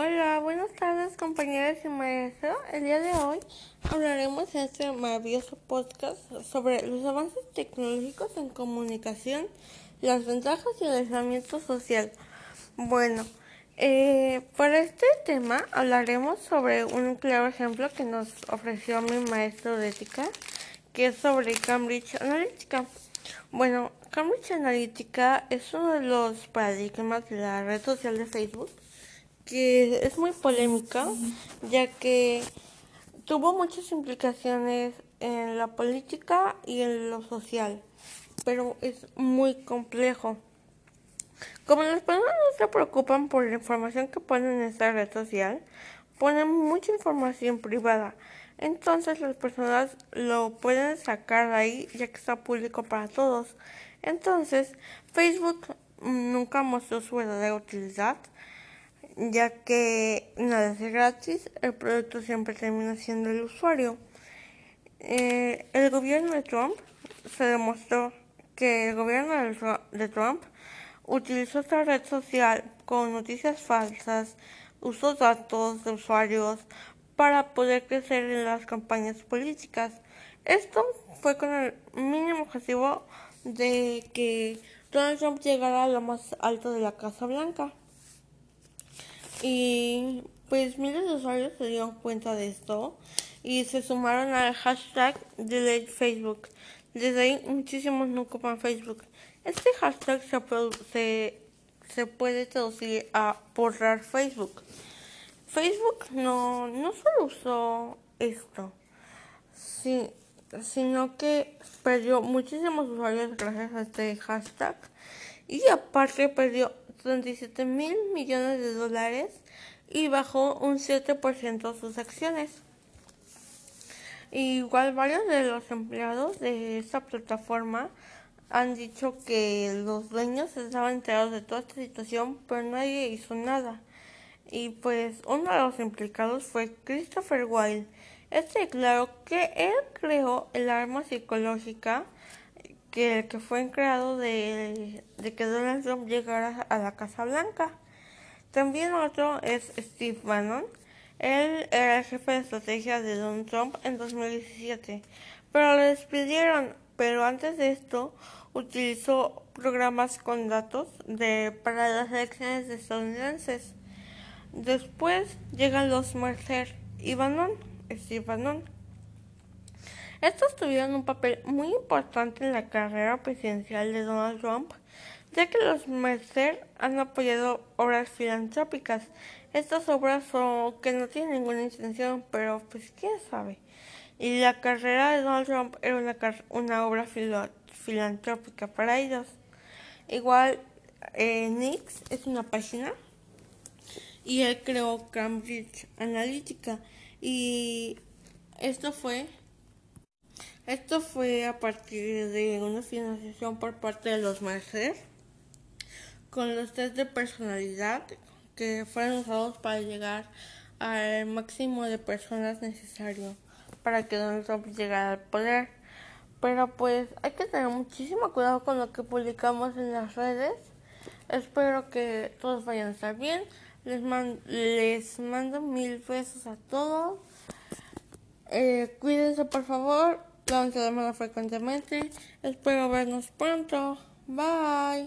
Hola, buenas tardes compañeras y maestros. El día de hoy hablaremos en este maravilloso podcast sobre los avances tecnológicos en comunicación, las ventajas y el aislamiento social. Bueno, eh, para este tema hablaremos sobre un claro ejemplo que nos ofreció mi maestro de ética, que es sobre Cambridge Analytica. Bueno, Cambridge Analytica es uno de los paradigmas de la red social de Facebook que es muy polémica, ya que tuvo muchas implicaciones en la política y en lo social, pero es muy complejo. Como las personas no se preocupan por la información que ponen en esta red social, ponen mucha información privada. Entonces las personas lo pueden sacar de ahí ya que está público para todos. Entonces Facebook nunca mostró su verdadera utilidad ya que nada es gratis, el producto siempre termina siendo el usuario. Eh, el gobierno de Trump se demostró que el gobierno de Trump utilizó esta red social con noticias falsas, usó datos de usuarios para poder crecer en las campañas políticas. Esto fue con el mínimo objetivo de que Donald Trump llegara a lo más alto de la Casa Blanca. Y pues miles de usuarios se dieron cuenta de esto y se sumaron al hashtag Delete Facebook. Desde ahí muchísimos no ocupan Facebook. Este hashtag se, se, puede traducir a borrar Facebook. Facebook no, no solo usó esto, sino que perdió muchísimos usuarios gracias a este hashtag y aparte perdió 37 mil millones de dólares y bajó un 7% sus acciones. Igual varios de los empleados de esta plataforma han dicho que los dueños estaban enterados de toda esta situación, pero nadie hizo nada. Y pues uno de los implicados fue Christopher Wilde. Este declaró que él creó el arma psicológica que, que fue de, de que Donald Trump llegara a la Casa Blanca. También otro es Steve Bannon. Él era el jefe de estrategia de Donald Trump en 2017, pero lo despidieron. Pero antes de esto, utilizó programas con datos de, para las elecciones estadounidenses. Después llegan los Mercer y Bannon, Steve Bannon estos tuvieron un papel muy importante en la carrera presidencial de Donald Trump, ya que los Mercer han apoyado obras filantrópicas. Estas obras son que no tienen ninguna intención, pero pues quién sabe. Y la carrera de Donald Trump era una, una obra filantrópica para ellos. Igual, eh, Nix es una página y él creó Cambridge Analytica y esto fue esto fue a partir de una financiación por parte de los Mercer con los test de personalidad que fueron usados para llegar al máximo de personas necesario para que Donald Trump llegara al poder. Pero pues hay que tener muchísimo cuidado con lo que publicamos en las redes. Espero que todos vayan a estar bien. Les, les mando mil besos a todos. Eh, cuídense por favor Las manos frecuentemente. Espero vernos pronto. Bye.